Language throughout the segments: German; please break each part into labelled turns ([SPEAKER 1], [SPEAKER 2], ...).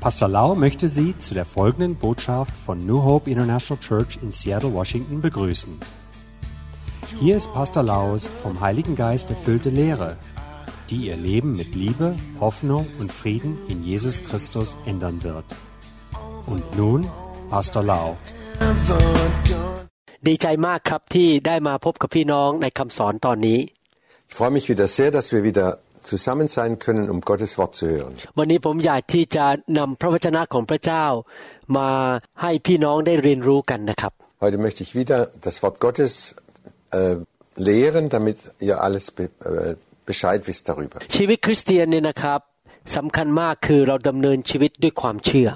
[SPEAKER 1] Pastor Lau möchte Sie zu der folgenden Botschaft von New Hope International Church in Seattle, Washington begrüßen. Hier ist Pastor Laus vom Heiligen Geist erfüllte Lehre, die Ihr Leben mit Liebe, Hoffnung und Frieden in Jesus Christus ändern wird. Und nun Pastor Lau.
[SPEAKER 2] ดีใจมากครับที่ได้มาพบกับพี่น้องในคำสอนตอนนี้
[SPEAKER 3] Ich freue mich wieder sehr, dass wir wieder zusammen sein können, um Gottes Wort zu hören.
[SPEAKER 2] วันนี้ผมอยากที่จะนำพระวจนะของพระเจ้า มาให้พี่น้องได้เรียนรู้กันนะครับ
[SPEAKER 3] Heute möchte ich wieder das Wort Gottes äh, lehren, damit ihr alles be äh, Bescheid wisst darüber.
[SPEAKER 2] ชีวิตคริสเตียนเนี่ยนะครับสำคัญมากคือเราดำเนินชีวิตด้วยความเชื่อ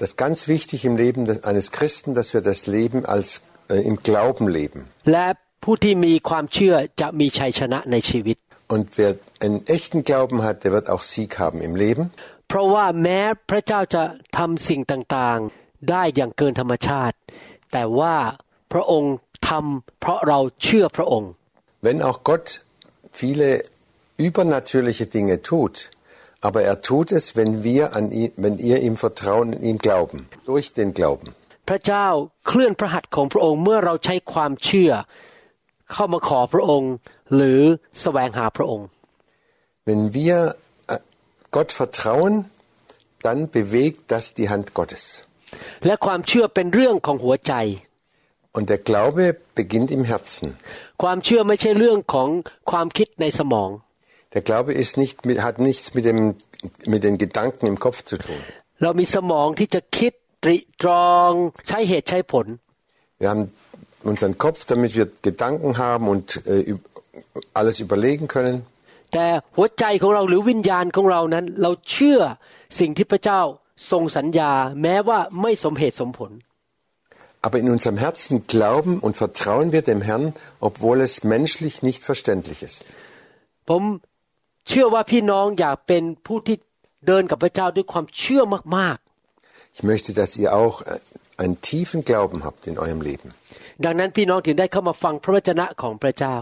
[SPEAKER 3] Das ist ganz wichtig im Leben des, eines Christen, dass wir das Leben als äh, im Glauben leben.
[SPEAKER 2] และผู้ที่มีความเชื่อจะมีชัยชนะในชีวิต
[SPEAKER 3] Und wer einen echten Glauben hat, der wird auch Sieg haben im Leben.
[SPEAKER 2] เพราะว่าแม้พระเจ้าจะทำสิ่งต่างๆ ได้อย่างเกินธรรมชาติ แต่ว่าพระองค์ทำเพราะเราเชื่อพระองค์
[SPEAKER 3] Wenn auch Gott viele übernatürliche Dinge tut, aber er tut es, wenn wir an ihn, wenn ihr ihm vertrauen und ihm glauben, durch den Glauben.
[SPEAKER 2] พระเจ้าเคลื่อนพระหัตถ์ของพระองค์เมื่อเราใช้ความเชื่อ เข้ามาขอพระองค์ หรือแสวงหาพระองค์
[SPEAKER 3] Wenn wir äh, Gott vertrauen, dann bewegt das die Hand Gottes.
[SPEAKER 2] และความเชื่อเป็นเรื่องของหัวใจ
[SPEAKER 3] Und der Glaube beginnt im Herzen.
[SPEAKER 2] ความเชื่อไม่ใช่เรื่องของความคิดในสมอง
[SPEAKER 3] Der Glaube ist nicht mit, hat nichts mit, dem, mit den Gedanken im Kopf zu tun.
[SPEAKER 2] เรามีสมองที่จะคิดตริตรองใช้เหตุใช้ผล
[SPEAKER 3] Wir haben unseren Kopf, damit wir Gedanken haben und äh, üb- alles überlegen können.
[SPEAKER 2] แต่หัวใจของเราหรือวิญญาณของเรานั้น เราเชื่อสิ่งที่พระเจ้าทรงสัญญา แม้ว่าไม่สมเหตุสมผล
[SPEAKER 3] Aber in unserem Herzen glauben und vertrauen wir dem Herrn, obwohl es menschlich nicht verständlich ist.
[SPEAKER 2] ผมเชื่อว่าพี่น้องอยากเป็นผู้ที่เดินกับพระเจ้าด้วยความเชื่อมาก
[SPEAKER 3] Ich möchte, dass ihr auch äh, einen tiefen Glauben habt in eurem Leben.
[SPEAKER 2] ๆ ดังนั้นพี่น้องถึงได้เข้ามาฟังพระวจนะของพระเจ้า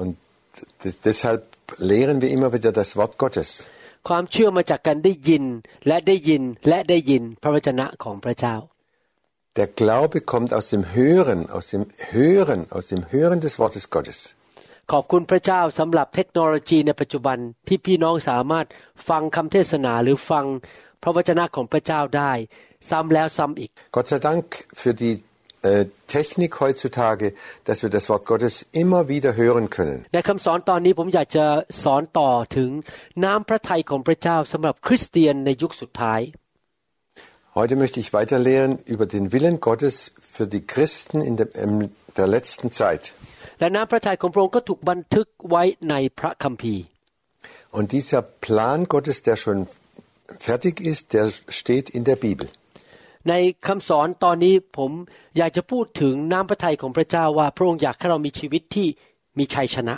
[SPEAKER 3] Und d- deshalb lehren wir immer wieder das Wort Gottes.
[SPEAKER 2] ความเชื่อมาจากการได้ยินและได้ยินและได้ยินพระวจนะของพระเจ้า
[SPEAKER 3] Der Glaube kommt aus dem Hören, aus dem Hören, aus dem Hören des Wortes Gottes.
[SPEAKER 2] ขอบคุณพระเจ้าสำหรับเทคโนโลยีในปัจจุบันที่พี่น้องสามารถฟังคำเทศนาหรือฟังพระวจนะของพระเจ้าได้ ซ้ำแล้วซ้ำอีก
[SPEAKER 3] Gott sei Dank für die äh, äh, Technik heutzutage, dass wir das Wort Gottes immer wieder hören können. Heute möchte ich weiterlehren über den Willen Gottes für die Christen in der, in der letzten Zeit. Und dieser Plan Gottes, der schon fertig ist, der steht in der Bibel.
[SPEAKER 2] ในคำสอนตอนนี้ผมอยากจะพูดถึงน้ำพระทัยของพระเจ้าว่าพระองค์อยากให้เรามีชีวิตที่มีชัยชนะ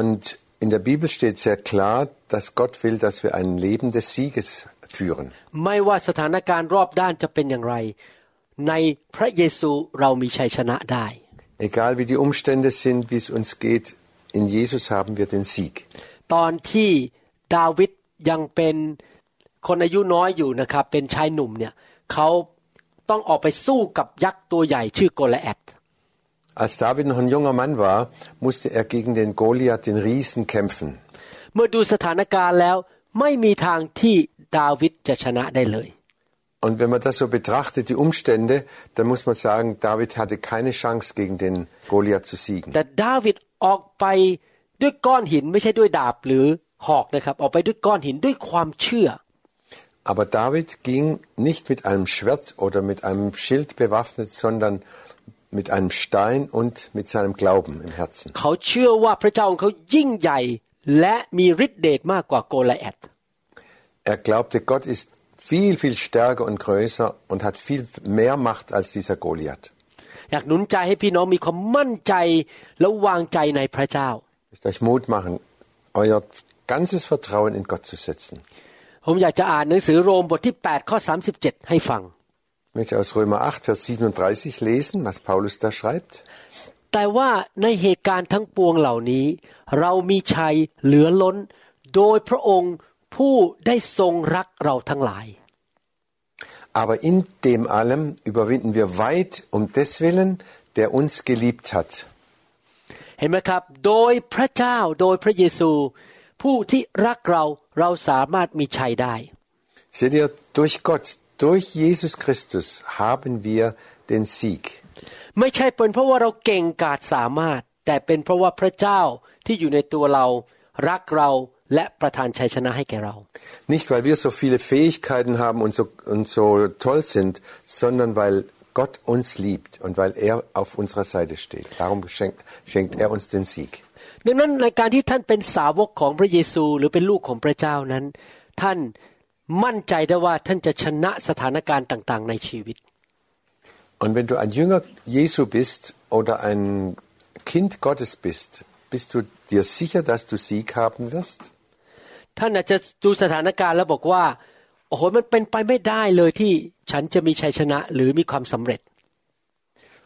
[SPEAKER 3] Und in der Bibel steht sehr klar, dass Gott will, dass wir ein Leben des Sieges führen.
[SPEAKER 2] ไม่ว่าสถานการณ์รอบด้านจะเป็นอย่างไร ในพระเยซูเรามีชัยชนะได้
[SPEAKER 3] Egal wie die Umstände sind, wie es uns geht, in Jesus haben wir den Sieg.
[SPEAKER 2] ตอนที่ดาวิดยังเป็นคนอายุน้อยอยู่นะครับเป็นชายหนุ่มเนี่ย เขาต้องออกไปสู้กับยักษ์ตัวใหญ่ชื่อโกลแอด
[SPEAKER 3] Als David noch ein junger Mann war, musste er gegen den Goliath, den Riesen, kämpfen.
[SPEAKER 2] เมื่อดูสถานการณ์แล้วไม่มีทางที่ดาวิดจะชนะได้เลย
[SPEAKER 3] Und wenn man das so betrachtet, die Umstände, dann muss man sagen, David hatte keine Chance, gegen den Goliath zu siegen.
[SPEAKER 2] แต่ดาวิดออกไปด้วยก้อนหินไม่ใช่ด้วยดาบหรือหอกนะครับ ออกไปด้วยก้อนหินด้วยความเชื่อ
[SPEAKER 3] Aber David ging nicht mit einem Schwert oder mit einem Schild bewaffnet, sondern mit einem Stein und mit seinem Glauben im Herzen.
[SPEAKER 2] เขาเชื่อว่าพระเจ้าของเขายิ่งใหญ่ และมีฤทธิเดชมากกว่าโกลแอด
[SPEAKER 3] Er glaubte, Gott ist viel, viel stärker und größer und hat viel mehr Macht als dieser Goliath.
[SPEAKER 2] อยากหนุนใจให้พี่น้องมีความมั่นใจและวางใจในพระเจ้า
[SPEAKER 3] Ich möchte euch Mut machen, euer ganzes Vertrauen in Gott zu setzen.
[SPEAKER 2] ผมอยากจะอ่านหนังสือโรมบทที่8ข้อ37ให้ฟัง
[SPEAKER 3] Ich möchte aus Römer 8, Vers 37 lesen, was Paulus da schreibt.
[SPEAKER 2] แต่ว่าในเหตุการณ์ทั้งปวงเหล่านี้ เรามีชัยเหลือล้น โดยพระองค์ผู้ได้ทรงรักเราทั้งหลาย
[SPEAKER 3] Aber in dem allem überwinden wir weit um des Willen, der uns geliebt hat.
[SPEAKER 2] เห็นไหมครับ โดยพระเจ้า โดยพระเยซู ผู้ที่รักเรา เราสามารถมีชัยได้
[SPEAKER 3] Seht ihr, durch Gott, durch Jesus Christus haben wir den Sieg.
[SPEAKER 2] ไม่ใช่เป็นเพราะว่าเราเก่งกาจสามารถ แต่เป็นเพราะว่าพระเจ้าที่อยู่ในตัวเรารักเราและประทานชัยชนะให้แก่เรา
[SPEAKER 3] Nicht, weil wir so viele Fähigkeiten haben und so, und so toll sind, sondern weil Gott uns liebt und weil er auf unserer Seite steht. Darum schenkt, schenkt er uns den Sieg.
[SPEAKER 2] ดังนั้นในการที่ท่านเป็นสาวกของพระเยซูหรือเป็นลูกของพระเจ้านั้น ท่านมั่นใจได้ว่าท่านจะชนะสถานการณ์ต่าง ๆ ในชีวิต
[SPEAKER 3] Und wenn du ein Jünger Jesu bist oder ein Kind Gottes bist, bist du dir sicher, dass du Sieg haben wirst?
[SPEAKER 2] ท่านอาจจะดูสถานการณ์แล้วบอกว่า โอ้โห มันเป็นไปไม่ได้เลยที่ฉันจะมีชัยชนะหรือมีความสำเร็จ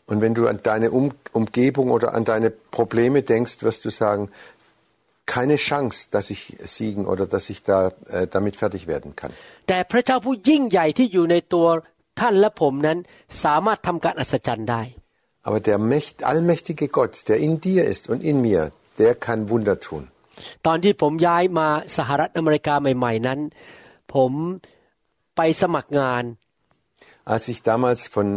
[SPEAKER 3] Und wenn du an deine um Umgebung oder an deine Probleme denkst, wirst du sagen, keine Chance, dass ich siegen oder dass ich da äh, damit fertig werden kann.
[SPEAKER 2] แต่พระเจ้าผู้ยิ่งใหญ่ที่อยู่ในตัวท่านและผมนั้นสามารถทำการอัศจรรย์ได้
[SPEAKER 3] Aber der Mächt, allmächtige Gott, der in dir ist und in mir, der kann Wunder tun.
[SPEAKER 2] ตอนที่ผมย้ายมาสหรัฐอเมริกาใหม่ ๆนั้น ผมไปสมัครงาน
[SPEAKER 3] Als ich damals von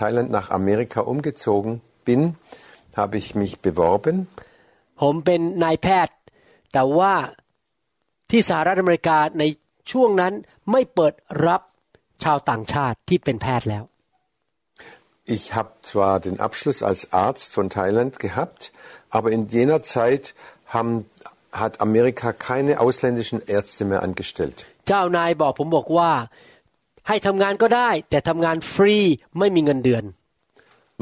[SPEAKER 3] Thailand nach Amerika umgezogen bin, habe ich mich beworben
[SPEAKER 2] ผมเป็นนายแพทย์ แต่ว่าที่สหรัฐอเมริกาในช่วงนั้นไม่เปิดรับชาวต่างชาติที่เป็นแพทย์แล้ว
[SPEAKER 3] Ich habe zwar den Abschluss als Arzt von Thailand gehabt, aber in jener Zeit haben, hat Amerika keine ausländischen Ärzte mehr angestellt.
[SPEAKER 2] เจ้านายบอกผมบอกว่า ให้ทำงานก็ได้ แต่ทำงานฟรีไม่มีเงินเดือน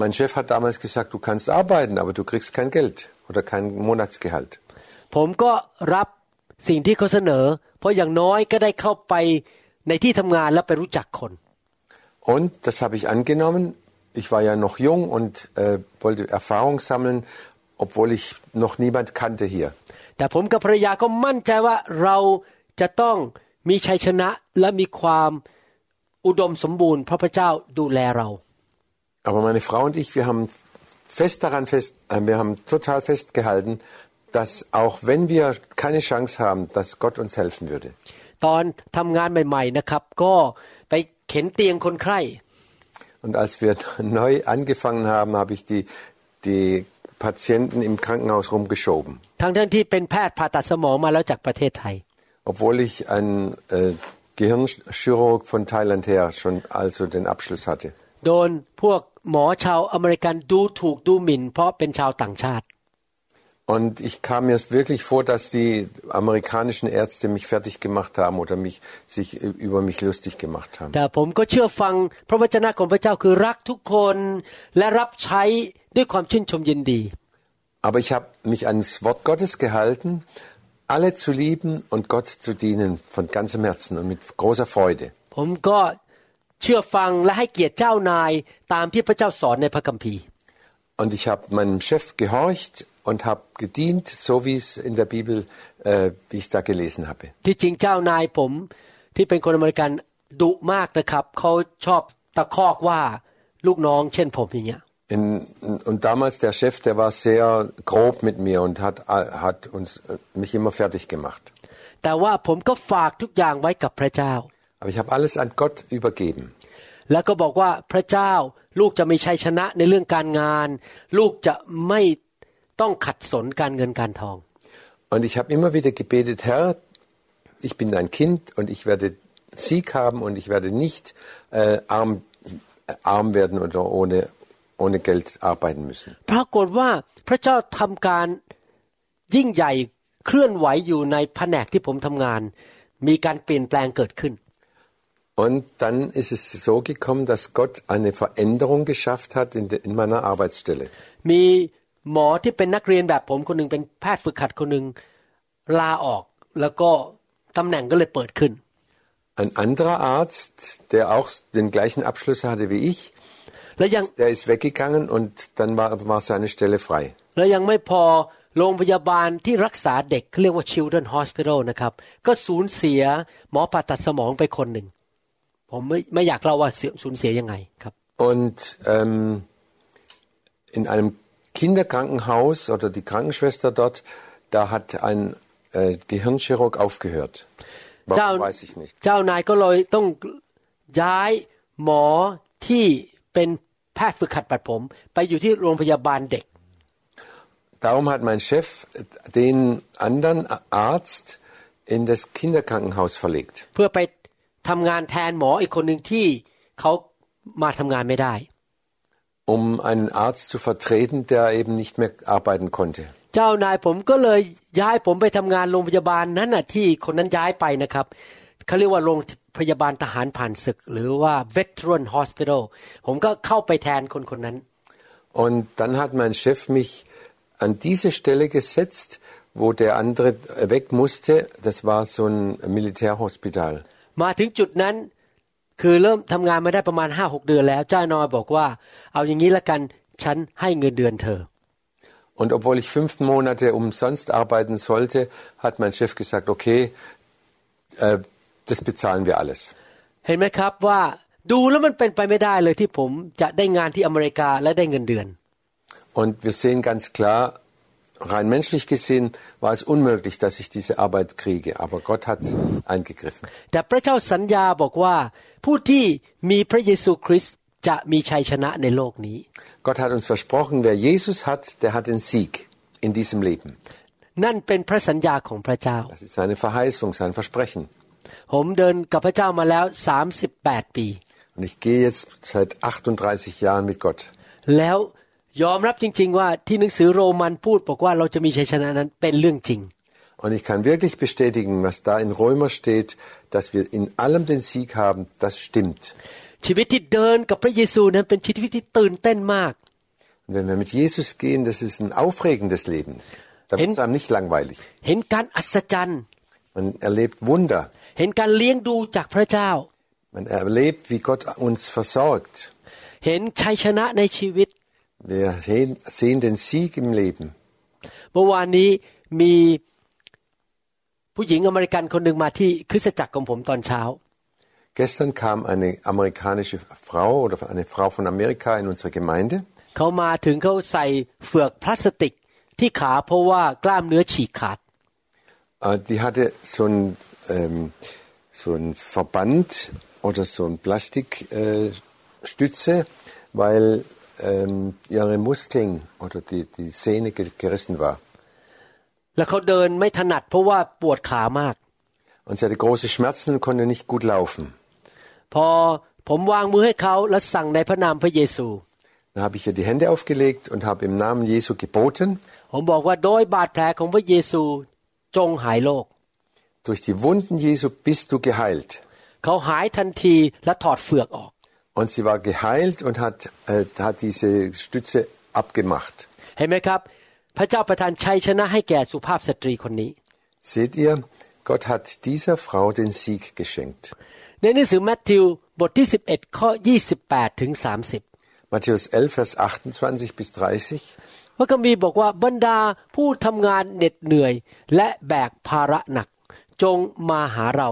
[SPEAKER 3] Mein Chef hat damals gesagt, du kannst arbeiten, aber du kriegst kein Geld oder kein Monatsgehalt.
[SPEAKER 2] ผมก็รับสิ่งที่เขาเสนอ เพราะอย่างน้อยก็ได้เข้าไปในที่ทำงานแล้วไปรู้จักคน
[SPEAKER 3] Und das habe ich angenommen. Ich war ja noch jung und äh, wollte Erfahrung sammeln, obwohl ich noch niemand kannte hier.
[SPEAKER 2] แต่ผมกับภรรยาก็มั่นใจว่าเราจะต้องมีชัยชนะและมีความ อุดมสมบูรณ์เพราะพระเจ้าดูแลเรา
[SPEAKER 3] Aber meine Frau und ich, wir haben fest daran fest, äh, wir haben total festgehalten, dass auch wenn wir keine Chance haben, dass Gott uns helfen würde.
[SPEAKER 2] ตอนทำงานใหม่ๆนะครับ ก็ไปเข็นเตียงคนไข้
[SPEAKER 3] Und als wir neu angefangen haben, habe ich die, die Patienten im Krankenhaus rumgeschoben.
[SPEAKER 2] ทั้งๆที่เป็นแพทย์ผ่าตัดสมองมาแล้วจากประเทศไทย
[SPEAKER 3] Obwohl ich ein äh, Gehirnchirurg von Thailand her schon also den Abschluss hatte.
[SPEAKER 2] โดนพวกหมอชาวอเมริกันดูถูกดูหมิ่น เพราะเป็นชาวต่างชาติ
[SPEAKER 3] Und ich kam mir wirklich vor, dass die amerikanischen Ärzte mich fertig gemacht haben oder mich, sich über mich lustig gemacht haben.
[SPEAKER 2] แต่ผมก็เชื่อฟังพระวจนะของพระเจ้าคือรักทุกคนและรับใช้ด้วยความชื่นชมยินดี
[SPEAKER 3] Aber ich habe mich ans Wort Gottes gehalten, alle zu lieben und Gott zu dienen von ganzem Herzen und mit großer Freude.
[SPEAKER 2] ผมก็เชื่อฟังและให้เกียรติเจ้านายตามที่พระเจ้าสอนในพระคัมภีร์
[SPEAKER 3] Und ich habe meinem Chef gehorcht und habe gedient, so wie es in der Bibel, äh, wie ich da gelesen habe.
[SPEAKER 2] ที่จริงเจ้านายผมที่เป็นคนอเมริกันดุมากนะครับเขาชอบตะคอกว่าลูกน้องเช่นผมอย่างเงี้ย
[SPEAKER 3] In, und damals der Chef, der war sehr grob mit mir und hat, hat uns, äh, mich immer fertig gemacht.
[SPEAKER 2] แต่ว่าผมก็ฝากทุกอย่างไว้กับพระเจ้า
[SPEAKER 3] Aber ich habe alles an Gott übergeben.
[SPEAKER 2] แล้วก็บอกว่าพระเจ้าลูกจะมีชัยชนะในเรื่องการงาน ลูกจะไม่ต้องขัดสนการเงินการทอง
[SPEAKER 3] Und ich habe immer wieder gebetet, Herr, ich bin dein Kind und ich werde Sieg haben und ich werde nicht äh, arm, äh, arm werden oder ohne, ohne Geld arbeiten müssen.
[SPEAKER 2] ปรากฏว่าพระเจ้าทำการยิ่งใหญ่เคลื่อนไหวอยู่ในแผนกที่ผมทำงาน มีการเปลี่ยนแปลงเกิดขึ้น
[SPEAKER 3] Und dann ist es so gekommen, dass Gott eine Veränderung geschafft hat in, de, in meiner Arbeitsstelle.
[SPEAKER 2] มีหมอที่เป็นนักเรียนแบบผมคนหนึ่งเป็นแพทย์ฝึกหัดคนหนึ่งลาออก แล้วก็ตำแหน่งก็เลยเปิดขึ้น
[SPEAKER 3] Ein anderer Arzt, der auch den gleichen Abschluss hatte wie ich,
[SPEAKER 2] แล้วยัง
[SPEAKER 3] der ist weggegangen und dann war, war seine Stelle frei.
[SPEAKER 2] แล้วยังไม่พอโรงพยาบาลที่รักษาเด็กเขาเรียกว่า Children Hospital นะครับ ก็สูญเสียหมอผ่าตัดสมองไปคนหนึ่ง ผมไม่ไม่อยากเล่าว่าเสียสูญเสียยังไงครับ
[SPEAKER 3] Und ähm, in einem Kinderkrankenhaus oder die Krankenschwester dort, da hat ein äh, Gehirnchirurg aufgehört.
[SPEAKER 2] เจ้า
[SPEAKER 3] Warum weiß ich nicht.
[SPEAKER 2] เจ้านายก็เลยต้องย้ายหมอที่เป็น แพทย์ฝึกขัดปัดผม ไปอยู่ที่โรงพยาบาลเด็ก
[SPEAKER 3] Darum hat mein Chef den anderen Arzt in das Kinderkrankenhaus verlegt.
[SPEAKER 2] เพื่อไปทำงานแทนหมออีกคนหนึ่งที่เขามาทำงานไม่ได้
[SPEAKER 3] um einen Arzt zu vertreten, der eben nicht mehr arbeiten konnte.
[SPEAKER 2] เจ้านายผมก็เลยย้ายผมไปทำงานโรงพยาบาลนั้นน่ะที่คนนั้นย้ายไปนะครับเขาเรียกว่าโรง พยาบาลทหารผ่านศึก หรือว่า veteran hospital ผมก็เข้าไปแทนคนคนนั้น
[SPEAKER 3] Und dann hat mein Chef mich an diese Stelle gesetzt, wo der andere weg musste. Das war so ein Militärhospital.
[SPEAKER 2] มาถึงจุดนั้น คือเริ่มทำงานมาได้ประมาณห้าหกเดือนแล้ว เจ้านายบอกว่า เอาอย่างนี้ละกันฉันให้เงินเดือนเธอ
[SPEAKER 3] Und obwohl ich fünf Monate umsonst arbeiten sollte, hat mein Chef gesagt, okay, äh, das bezahlen wir alles.
[SPEAKER 2] เห็นไหมครับว่าดูแล้วมันเป็นไปไม่ได้เลยที่ผมจะได้งานที่อเมริกาและได้เงินเดือน
[SPEAKER 3] Und wir sehen ganz klar, rein menschlich gesehen war es unmöglich, dass ich diese Arbeit kriege. Aber Gott hat eingegriffen.
[SPEAKER 2] แต่พระเจ้าสัญญาบอกว่า ผู้ที่มีพระเยซูคริสต์จะมีชัยชนะในโลกนี้
[SPEAKER 3] Gott hat uns versprochen, wer Jesus hat, der hat den Sieg in diesem Leben.
[SPEAKER 2] นั่นเป็นพระสัญญาของพระเจ้า
[SPEAKER 3] Das ist seine Verheißung, sein Versprechen.
[SPEAKER 2] ผมเดินกับพระเจ้ามาแล้ว 38 ปี
[SPEAKER 3] Und ich gehe jetzt seit 38 Jahren mit Gott.
[SPEAKER 2] แล้วยอมรับจริง ๆ ว่าที่หนังสือโรมันพูดบอกว่าเราจะมีชัยชนะนั้นเป็นเรื่องจริง
[SPEAKER 3] Und ich kann wirklich bestätigen, was da in Römer steht, dass wir in allem den Sieg haben, das stimmt.
[SPEAKER 2] ชีวิตที่เดินกับพระเยซูนั้นเป็นชีวิตที่ตื่นเต้นมาก
[SPEAKER 3] Und wenn wir mit Jesus gehen, das ist ein aufregendes Leben. Da wird es einem nicht langweilig.
[SPEAKER 2] เห็นการอัศจรรย์
[SPEAKER 3] Man erlebt Wunder.
[SPEAKER 2] เห็นการเลี้ยงดูจากพระเจ้า
[SPEAKER 3] Man erlebt, wie Gott uns versorgt.
[SPEAKER 2] เห็นชัยชนะในชีวิต
[SPEAKER 3] Wir sehen sehen den Sieg im Leben.
[SPEAKER 2] เมื่อวานนี้มีผู้หญิงอเมริกันคนหนึ่งมาที่คริสตจักรของผมตอนเช้า
[SPEAKER 3] Gestern kam eine amerikanische Frau oder eine Frau von Amerika in unsere Gemeinde.
[SPEAKER 2] เขามาถึงเขาใส่เฟือกพลาสติกที่ขาเพราะว่ากล้ามเนื้อฉีกขาด
[SPEAKER 3] Äh, Die hatte so ein, ähm, so ein Verband oder so ein Plastikstütze, äh, Stütze, weil ähm, ihre Muskeln oder die, die Sehne ge- gerissen war.
[SPEAKER 2] แล้วเขาเดินไม่ถนัดเพราะว่าปวดขามาก
[SPEAKER 3] Und sie hatte große Schmerzen und konnte nicht gut laufen.
[SPEAKER 2] พอผมวางมือให้เขาแล้วสั่งในพระนามพระเยซู
[SPEAKER 3] Dann habe ich ihr die Hände aufgelegt und habe im Namen Jesu geboten.
[SPEAKER 2] ผ
[SPEAKER 3] Durch die Wunden Jesu bist du geheilt.
[SPEAKER 2] เขาหายทันทีและถอดเฟือกออก
[SPEAKER 3] Und sie war geheilt und hat, äh, hat diese Stütze abgemacht.
[SPEAKER 2] เห็นไหมครับ พระเจ้าประทานชัยชนะให้แก่สุภาพสตรีคนนี้
[SPEAKER 3] Seht ihr, Gott hat dieser Frau den Sieg geschenkt.
[SPEAKER 2] ในหนังสือแมทธิวบทที่ 11 ข้อ 28 ถึง 30
[SPEAKER 3] Matthäus 11, Vers 28 bis 30.
[SPEAKER 2] พระคัมภีร์บอกว่าบรรดาผู้ทำงานเหน็ดเหนื่อย และแบกภาระหนัก จงมาหาเรา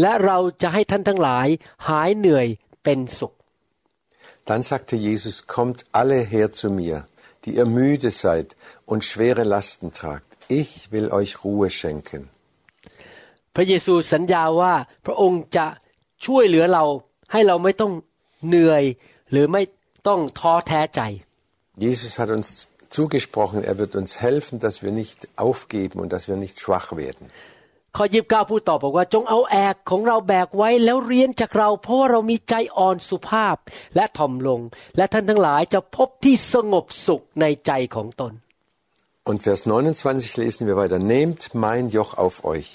[SPEAKER 2] และเราจะให้ท่านทั้งหลายหายเหนื่อยเป็นสุข
[SPEAKER 3] Dann sagte Jesus, kommt alle her zu mir, die ihr müde seid und schwere Lasten tragt. Ich will euch Ruhe schenken.
[SPEAKER 2] พระเยซูสัญญาว่าพระองค์จะช่วยเหลือเรา ให้เราไม่ต้องเหนื่อย หรือไม่ต้องท้อแท้ใจ
[SPEAKER 3] Jesus hat uns zugesprochen, er wird uns helfen, dass wir nicht aufgeben und dass wir nicht schwach werden.
[SPEAKER 2] ข้อยีบเก้าพูดต่อบอกว่าจงเอาแอกของเราแบกไว้แล้วเรียนจากเรา เพราะว่าเรามีใจอ่อนสุภาพและถ่อมลง และท่านทั้งหลายจะพบที่สงบสุขในใจของตน
[SPEAKER 3] Und Vers 29 lesen wir weiter. Nehmt mein Joch auf euch.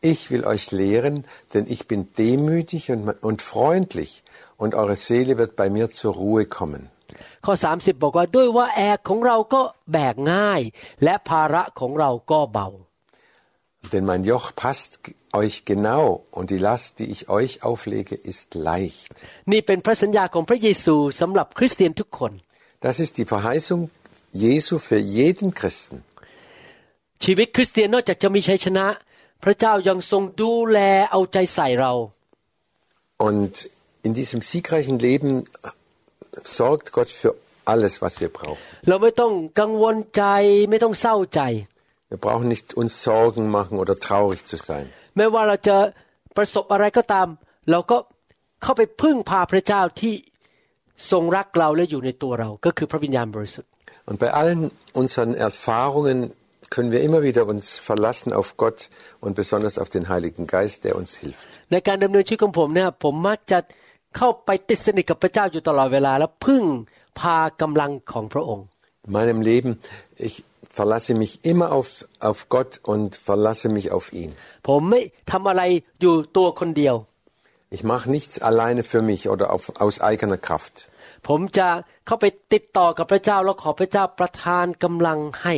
[SPEAKER 3] Ich will euch lehren, denn ich bin demütig und, und freundlich und eure Seele wird bei mir zur Ruhe kommen.
[SPEAKER 2] ข้อ 30 บอกว่าด้วยว่าแอกของเราก็แบกง่าย และภาระของเราก็เบา
[SPEAKER 3] Denn mein Joch passt euch genau und die Last, die ich euch auflege, ist leicht.
[SPEAKER 2] นี่เป็นพระสัญญาของพระเยซูสำหรับคริสเตียนทุกคน
[SPEAKER 3] Das ist die Verheißung Jesu für jeden Christen.
[SPEAKER 2] ชีวิตคริสเตียนนอกจากจะมีชัยชนะ พระเจ้ายังทรงดูแลเอาใจใส่เรา
[SPEAKER 3] Und in diesem siegreichen Leben sorgt Gott für alles, was wir brauchen.
[SPEAKER 2] เราไม่ต้องกังวลใจไม่ต้องเศร้าใจ
[SPEAKER 3] Wir brauchen nicht uns Sorgen machen oder traurig zu sein.
[SPEAKER 2] ไม่ว่าเราจะประสบอะไรก็ตาม เราก็เข้าไปพึ่งพาพระเจ้าที่ทรงรักเราและอยู่ในตัวเรา ก็คือพระวิญญาณบริสุทธิ์
[SPEAKER 3] Und bei allen unseren Erfahrungen können wir immer wieder uns verlassen auf Gott und besonders auf den Heiligen Geist, der uns hilft.
[SPEAKER 2] ในการดำเนินชีวิตของผมเนี่ยผมมักจะเข้าไปติดสนิทกับพระเจ้าอยู่ตลอดเวลา และพึ่งพากำลังของพระองค์
[SPEAKER 3] In meinem Leben, ich verlasse mich immer auf, auf Gott und verlasse mich auf ihn.
[SPEAKER 2] ผมไม่ทำอะไรอยู่ตัวคนเดียว
[SPEAKER 3] Ich mache nichts alleine für mich oder auf, aus eigener Kraft.
[SPEAKER 2] ผมจะเข้าไปติดต่อกับพระเจ้าแล้วขอพระเจ้าประทานกำลังให้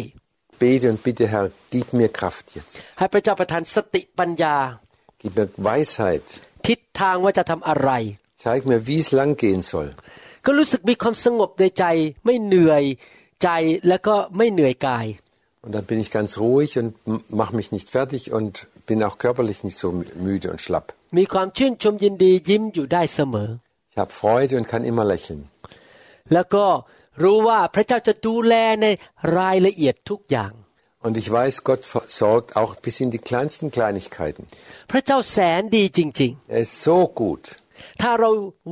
[SPEAKER 3] Bete und bitte, Herr, gib mir Kraft jetzt.
[SPEAKER 2] ให้พระเจ้าประทานสติปัญญา
[SPEAKER 3] Gib mir Weisheit.
[SPEAKER 2] ทิศทางว่าจะทำอะไร
[SPEAKER 3] Zeig mir, wie es lang gehen soll.
[SPEAKER 2] ก็รู้สึกมีความสงบในใจ ไม่เหนื่อย ใจแล้วก็ไม่เหนื่อยกาย
[SPEAKER 3] Und dann bin ich ganz ruhig und mache mich nicht fertig und bin auch körperlich nicht so müde und schlapp.
[SPEAKER 2] มีความชื่นชมยินดียิ้มอยู่ได้เสมอ
[SPEAKER 3] Ich habe Freude und kann immer lächeln.
[SPEAKER 2] แล้วก็รู้ว่าพระเจ้าจะดูแลในรายละเอียดทุกอย่าง
[SPEAKER 3] Und ich weiß, Gott sorgt auch bis in die kleinsten Kleinigkeiten.
[SPEAKER 2] พระเจ้าแสนดีจริง
[SPEAKER 3] Er ist so gut.
[SPEAKER 2] ๆ ถ้าเรา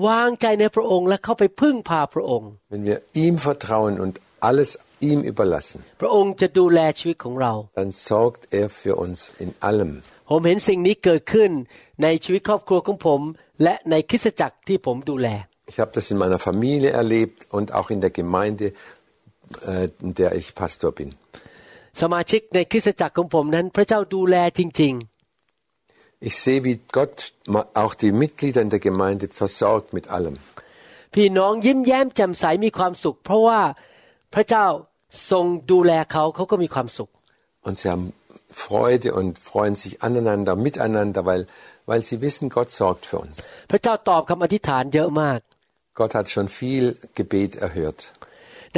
[SPEAKER 2] วางใจในพระองค์และเข้าไปพึ่งพาพระองค์
[SPEAKER 3] Wenn wir ihm vertrauen und alles ihm überlassen,
[SPEAKER 2] พระองค์จะดูแลชีวิตของเรา
[SPEAKER 3] dann sorgt er für uns in allem.
[SPEAKER 2] ผมเห็นสิ่งนี้เกิดขึ้นในชีวิตครอบครัวของผม และในคริสตจักรที่ผมดูแล
[SPEAKER 3] Ich habe das in meiner Familie erlebt und auch in der Gemeinde, äh, in der ich Pastor bin.
[SPEAKER 2] สมาชิกในคริสตจักรของผมนั้น พระเจ้าดูแลจริง
[SPEAKER 3] Ich sehe, wie Gott ma- auch die Mitglieder in der Gemeinde versorgt mit allem.
[SPEAKER 2] ๆ พี่น้องยิ้มแย้มแจ่มใสมีความสุข เพราะว่า พระเจ้าทรงดูแลเขาเขาก็มีความสุข
[SPEAKER 3] Und sie haben Freude und freuen sich aneinander, miteinander, weil, weil sie wissen, Gott sorgt für uns.
[SPEAKER 2] พระเจ้าตอบคำอธิษฐานเยอะมาก
[SPEAKER 3] Gott hat schon viel Gebet erhört.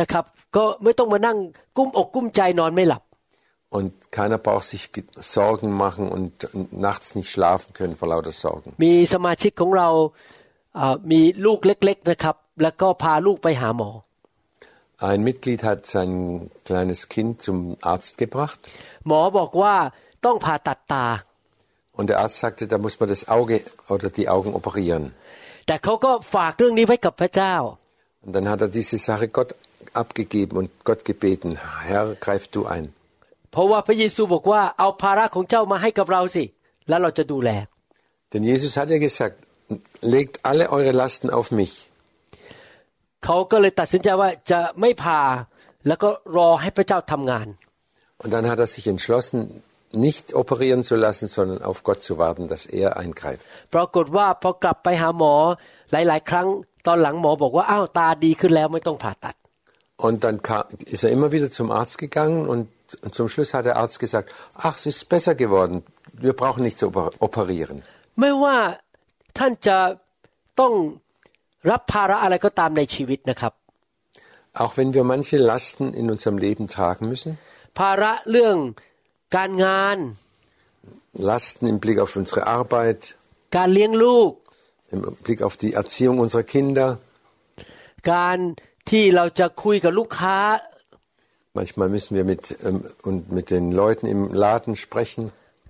[SPEAKER 2] นะครับ ก็ไม่ต้องมานั่งกุ้มอกกุ้มใจนอนไม่หลับ
[SPEAKER 3] Und keiner braucht sich Ge- Sorgen machen und nachts nicht schlafen können vor lauter Sorgen.
[SPEAKER 2] มีสมาชิกของเราเอ่อมีลูกเล็ก ๆนะครับ แล้วก็พาลูกไปหาหมอ
[SPEAKER 3] Ein Mitglied hat sein kleines Kind zum Arzt gebracht
[SPEAKER 2] หมอบอกว่าต้องผ่าตัดตา
[SPEAKER 3] und der Arzt sagte, da muss man das Auge oder die Augen operieren.
[SPEAKER 2] แต่เขาก็ฝากเรื่องนี้ไว้กับพระเจ้า
[SPEAKER 3] Und dann hat er diese Sache Gott abgegeben und Gott gebeten, Herr, greif du ein.
[SPEAKER 2] เพราะว่าพระเยซูบอกว่าเอาภาระของเจ้ามาให้กับเราสิ แล้วเราจะดูแล
[SPEAKER 3] Denn Jesus hat ja gesagt, legt alle eure Lasten auf mich.
[SPEAKER 2] เขาก็เลยตัดสินใจว่าจะไม่ผ่าแล้วก็รอให้พระเจ้าทำงาน
[SPEAKER 3] Und dann hat er sich entschlossen, nicht operieren zu lassen, sondern auf Gott zu warten, dass er eingreift.
[SPEAKER 2] ปรากฏว่าพอกลับไปหาหมอหลาย ๆ ครั้งตอนหลังหมอบอกว่าอ้าวตาดีขึ้นแล้วไม่ต้องผ่าตัด
[SPEAKER 3] Und dann kam, ist er immer wieder zum Arzt gegangen und, und zum Schluss hat der Arzt gesagt, ach, es ist besser geworden, wir brauchen nicht zu oper- operieren.
[SPEAKER 2] ไม่ว่าท่านจะต้อง รับภาระอะไรก็ตามในชีวิตนะครับ
[SPEAKER 3] Auch wenn wir manche Lasten in unserem Leben tragen müssen,
[SPEAKER 2] ภาระเรื่องการงาน
[SPEAKER 3] Lasten im Blick auf unsere Arbeit,
[SPEAKER 2] การเลี้ยงลูก
[SPEAKER 3] im Blick auf die Erziehung unserer Kinder,
[SPEAKER 2] การที่เราจะคุยกับลูกค้า
[SPEAKER 3] manchmal müssen wir mit, ähm, und mit den Leuten im Laden sprechen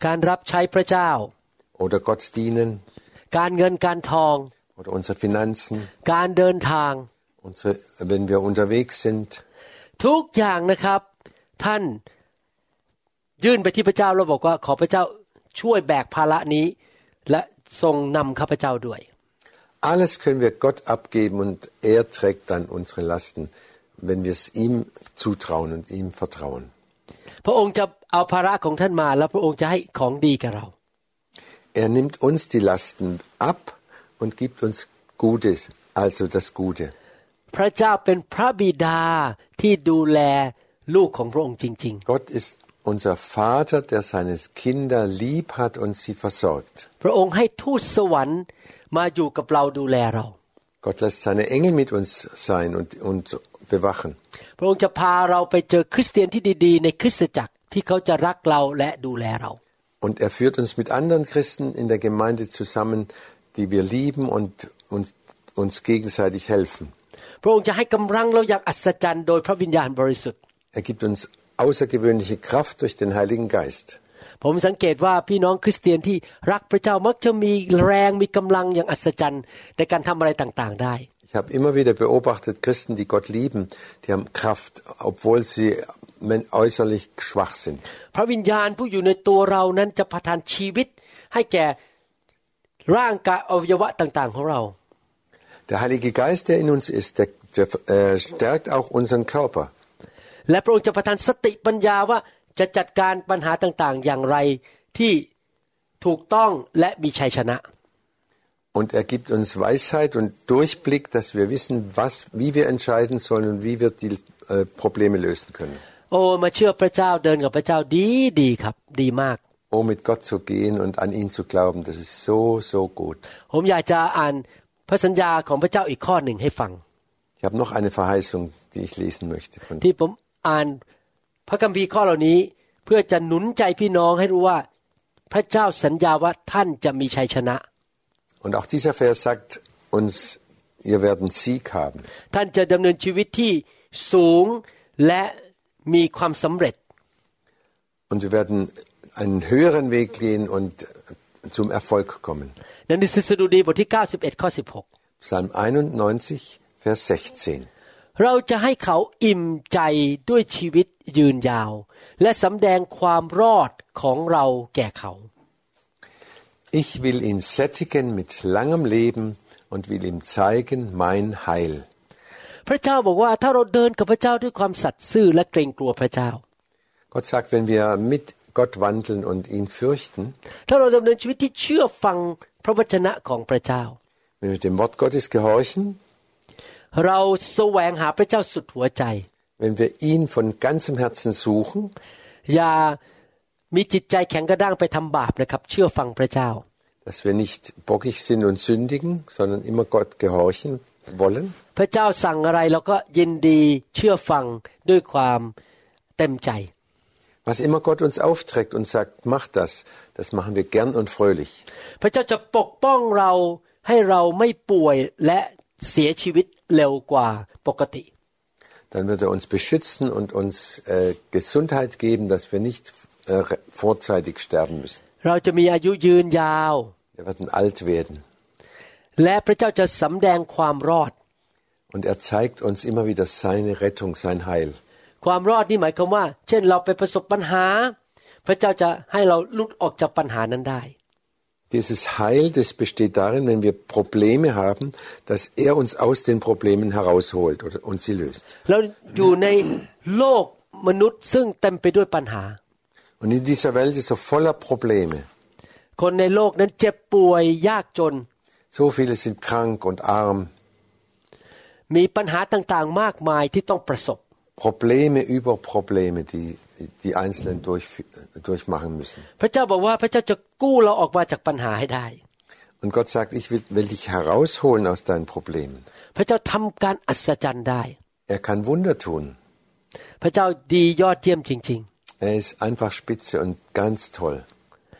[SPEAKER 2] การรับใช้พระเจ้า
[SPEAKER 3] oder Gott dienen
[SPEAKER 2] การเงินการทอง
[SPEAKER 3] oder unsere Finanzen,
[SPEAKER 2] การเดินทาง
[SPEAKER 3] unsere, wenn wir unterwegs sind.
[SPEAKER 2] ทุกอย่างนะครับ ท่านยื่นไปที่พระเจ้าแล้วบอกว่าขอพระเจ้าช่วยแบกภาระนี้ และทรงนำข้าพเจ้าด้วย
[SPEAKER 3] Alles können wir Gott abgeben und er trägt dann unsere Lasten, wenn wir es ihm zutrauen und ihm vertrauen.
[SPEAKER 2] พระองค์จะเอาภาระของท่านมา แล้วพระองค์จะให้ของดีกับเรา
[SPEAKER 3] Er nimmt uns die Lasten ab und gibt uns Gutes, also das Gute.
[SPEAKER 2] พระเจ้าเป็นพระบิดาที่ดูแลลูกของพระองค์จริง
[SPEAKER 3] Gott ist unser Vater, der seine Kinder lieb hat und sie versorgt.
[SPEAKER 2] ๆ พระองค์ให้ทูตสวรรค์มาอยู่กับเราดูแลเรา
[SPEAKER 3] Gott lässt seine Engel mit uns sein und, und bewachen.
[SPEAKER 2] พระองค์จะพาเราไปเจอคริสเตียนที่ดีๆ ในคริสตจักรที่เขาจะรักเราและดูแลเรา
[SPEAKER 3] Und er führt uns mit anderen Christen in der Gemeinde zusammen, die wir lieben und uns, uns gegenseitig helfen.
[SPEAKER 2] พระองค์จะให้กำลังเราอย่างอัศจรรย์โดยพระวิญญาณบริสุทธิ์
[SPEAKER 3] Er gibt uns außergewöhnliche Kraft durch den Heiligen Geist.
[SPEAKER 2] ผมสังเกตว่าพี่น้องคริสเตียนที่รักพระเจ้ามักจะมีแรงมีกำลังอย่างอัศจรรย์ในการทำอะไรต่างๆได้
[SPEAKER 3] Ich habe immer wieder beobachtet, Christen, die Gott lieben, die haben Kraft, obwohl sie men- äußerlich schwach sind.
[SPEAKER 2] พระวิญญาณผู้อยู่ในตัวเรานั้นจะประทานชีวิต ให้แก่ร่างกายอวัยวะต่างๆของเรา
[SPEAKER 3] Der Heilige Geist, der in uns ist, der, der äh, stärkt auch unseren Körper.
[SPEAKER 2] และพระองค์จะประทานสติปัญญาว่าจะจัดการปัญหาต่างๆ อย่างไรที่ถูกต้องและมีชัยชนะ
[SPEAKER 3] Und er gibt uns Weisheit und Durchblick, dass wir wissen, was, wie wir entscheiden sollen und wie wir die äh, Probleme lösen können.
[SPEAKER 2] โอ้มาเชื่อพระเจ้าเดินกับพระเจ้าดีดีครับ ดีมาก
[SPEAKER 3] Oh, mit Gott zu gehen und an ihn zu glauben, das ist so, so gut.
[SPEAKER 2] ผมอยากจะอ่านพระสัญญาของพระเจ้าอีกข้อหนึ่งให้ฟัง
[SPEAKER 3] Ich habe noch eine Verheißung, die ich lesen möchte. Von
[SPEAKER 2] ที่ผมอ่านพระคัมภีร์ข้อเหล่านี้ เพื่อจะหนุนใจพี่น้องให้รู้ว่า พระเจ้าสัญญาว่าท่านจะมีชัยชนะ
[SPEAKER 3] Und auch dieser Vers sagt uns, ihr werden Sieg haben.
[SPEAKER 2] ท่านจะดำเนินชีวิตที่สูงและมีความสำเร็จ
[SPEAKER 3] Und wir werden einen höheren Weg gehen und zum Erfolg kommen.
[SPEAKER 2] ในหนังสือสดุดีบทที่ 91 ข้อ
[SPEAKER 3] Psalm 91, Vers 16.
[SPEAKER 2] 16 เราจะให้เขาอิ่มใจด้วยชีวิตยืนยาว และสำแดงความรอดของเราแก่เขา
[SPEAKER 3] Ich will ihn sättigen mit langem Leben und will ihm zeigen mein Heil.
[SPEAKER 2] พระเจ้าบอกว่าถ้าเราเดินกับพระเจ้าด้วยความสัตย์ซื่อและเกรงกลัวพระเจ้า
[SPEAKER 3] Gott sagt, wenn wir mit Gott wandeln und ihn fürchten,
[SPEAKER 2] ถ้าเราดำเนินชีวิตที่เชื่อฟังพระวจนะของพระเจ้า
[SPEAKER 3] wenn wir dem Wort Gottes gehorchen,
[SPEAKER 2] เราแสวงหาพระเจ้าสุดหัวใจ
[SPEAKER 3] wenn wir ihn von ganzem Herzen suchen,
[SPEAKER 2] อย่ามีจิตใจแข็งกระด้างไปทำบาปนะครับ เชื่อฟังพระเจ้า
[SPEAKER 3] dass wir nicht bockig sind und sündigen, sondern immer Gott gehorchen wollen.
[SPEAKER 2] พระเจ้าสั่งอะไรเราก็ยินดีเชื่อฟังด้วยความเต็มใจ
[SPEAKER 3] Was immer Gott uns aufträgt und sagt, mach das, das machen wir gern und fröhlich.
[SPEAKER 2] พระเจ้าจะปกป้องเราให้เราไม่ป่วยและเสียชีวิตเร็วกว่าปกติ
[SPEAKER 3] Dann wird er uns beschützen und uns äh, Gesundheit geben, dass wir nicht äh, vorzeitig sterben müssen.
[SPEAKER 2] เราจะมีอายุยืนยาว
[SPEAKER 3] Wir werden alt werden.
[SPEAKER 2] และพระเจ้าจะสำแดงความรอด
[SPEAKER 3] Und er zeigt uns immer wieder seine Rettung, sein Heil.
[SPEAKER 2] ความรอดนี่หมายความว่า เช่นเราไปประสบปัญหา พระเจ้าจะให้เราหลุดออกจากปัญหานั้นได้
[SPEAKER 3] Dieses Heil, das besteht darin, wenn wir Probleme haben, dass er uns aus den Problemen herausholt oder, und sie löst.
[SPEAKER 2] เราอยู่ในโลกมนุษย์ซึ่งเต็มไปด้วยปัญหา
[SPEAKER 3] Und in dieser Welt ist so voller Probleme.
[SPEAKER 2] คนในโลกนั้นเจ็บป่วยยากจน
[SPEAKER 3] So viele sind krank und arm.
[SPEAKER 2] มีปัญหาต่างๆ มากมายที่ต้องประสบ
[SPEAKER 3] Probleme über Probleme, die die Einzelnen durch, durchmachen müssen.
[SPEAKER 2] พระเจ้าบอกว่าพระเจ้าจะกู้เราออกมาจากปัญหาให้ได้
[SPEAKER 3] Und Gott sagt, ich will, will dich herausholen aus deinen Problemen.
[SPEAKER 2] พระเจ้าทำการอัศจรรย์ได้
[SPEAKER 3] Er kann Wunder tun.
[SPEAKER 2] พระเจ้าดียอดเยี่ยมจริง
[SPEAKER 3] Er ist einfach spitze und ganz toll.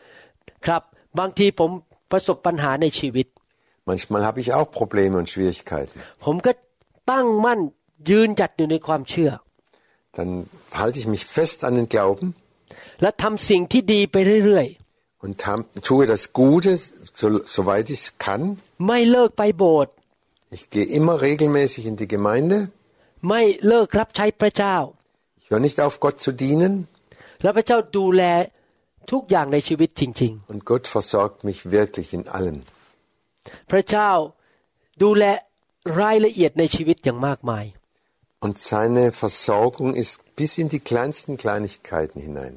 [SPEAKER 2] ๆ ครับ บางทีผมประสบปัญหาในชีวิต
[SPEAKER 3] Manchmal habe ich auch Probleme und Schwierigkeiten.
[SPEAKER 2] ผมก็ตั้งมั่นยืนจัดอยู่ในความเชื่อ
[SPEAKER 3] Dann halte ich mich fest an den Glauben
[SPEAKER 2] และทำสิ่งที่ดีไปเรื่อย
[SPEAKER 3] und tam- tue das Gute, so, soweit ich es kann.
[SPEAKER 2] ๆ ไม่เลิกไปโบสถ์
[SPEAKER 3] Ich gehe immer regelmäßig in die Gemeinde.
[SPEAKER 2] ไม่เลิกรับใช้พระเจ้า
[SPEAKER 3] Ich höre nicht auf, Gott zu dienen.
[SPEAKER 2] และพระเจ้าดูแลทุกอย่างในชีวิตจริง
[SPEAKER 3] Und Gott versorgt mich wirklich in allem.
[SPEAKER 2] ๆ พระเจ้าดูแลรายละเอียดในชีวิตอย่างมากมาย
[SPEAKER 3] Und seine Versorgung ist bis in die kleinsten Kleinigkeiten hinein.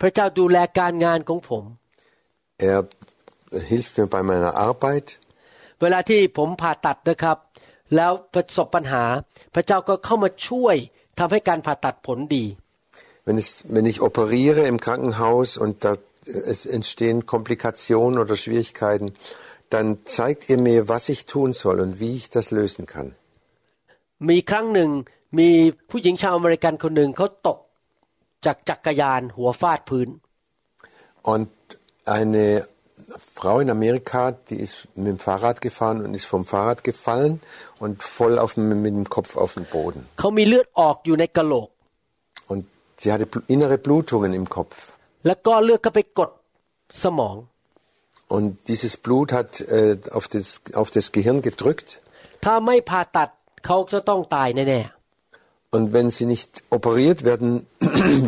[SPEAKER 2] พระเจ้าดูแลการงานของผม
[SPEAKER 3] Er hilft mir bei meiner Arbeit.
[SPEAKER 2] เวลาที่ผมผ่าตัดนะครับ แล้วประสบปัญหา พระเจ้าก็เข้ามาช่วยทำให้การผ่าตัดผลดี
[SPEAKER 3] Wenn, es, wenn ich operiere im Krankenhaus und da, es entstehen Komplikationen oder Schwierigkeiten, dann zeigt er mir, was ich tun soll und wie ich das lösen kann.
[SPEAKER 2] มีครั้งหนึ่งมีผู้หญิงชาวอเมริกันคนหนึ่งเขาตกจากจักรยานหัวฟาดพื้น
[SPEAKER 3] Und eine Frau in Amerika, die ist mit dem Fahrrad gefahren und ist vom Fahrrad gefallen und voll auf, dem- mit dem Kopf auf den Boden.
[SPEAKER 2] เขามีเลือดออกอยู่ในกะโหลก
[SPEAKER 3] Und sie hatte bl- innere Blutungen im Kopf.
[SPEAKER 2] แล้วก็เลือดก็ไปกดสมอง
[SPEAKER 3] Und dieses Blut hat äh, auf, das, auf das Gehirn gedrückt.
[SPEAKER 2] ถ้าไม่ผ่าตัด เขาจะต้องตายแน่
[SPEAKER 3] Und wenn sie nicht operiert werden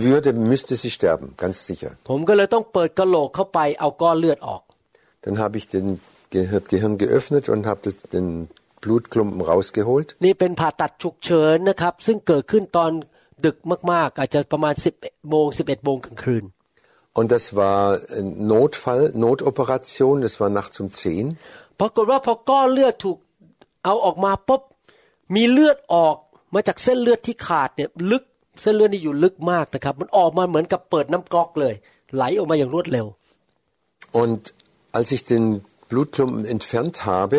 [SPEAKER 3] würde, müsste sie sterben, ganz sicher.
[SPEAKER 2] ๆผมก็เลยต้องเปิดกะโหลกเข้าไปเอาก้อนเลือดออก
[SPEAKER 3] Dann habe ich den Gehir- Gehirn geöffnet und habe das- den Blutklumpen rausgeholt.
[SPEAKER 2] นี่เป็นผ่าตัดฉุกเฉินนะครับ ซึ่งเกิดขึ้นตอนดึกมากๆ อาจจะประมาณ 10โมง11โมงกลางคืน
[SPEAKER 3] Und das war ein Notfall, Notoperation, das war nachts um 10.
[SPEAKER 2] ปรากฏว่าพอก้อนเลือดถูกเอาออกมาปุ๊บ มีเลือดออกมาจากเส้นเลือดที่ขาดเนี่ยลึกเส้นเลือดนี่อยู่ลึกมากนะครับ มันออกมาเหมือนกับเปิดน้ำก๊อกเลย ไหลออกมาอย่างรวดเร็ว
[SPEAKER 3] Und als ich den Blutklumpen entfernt habe,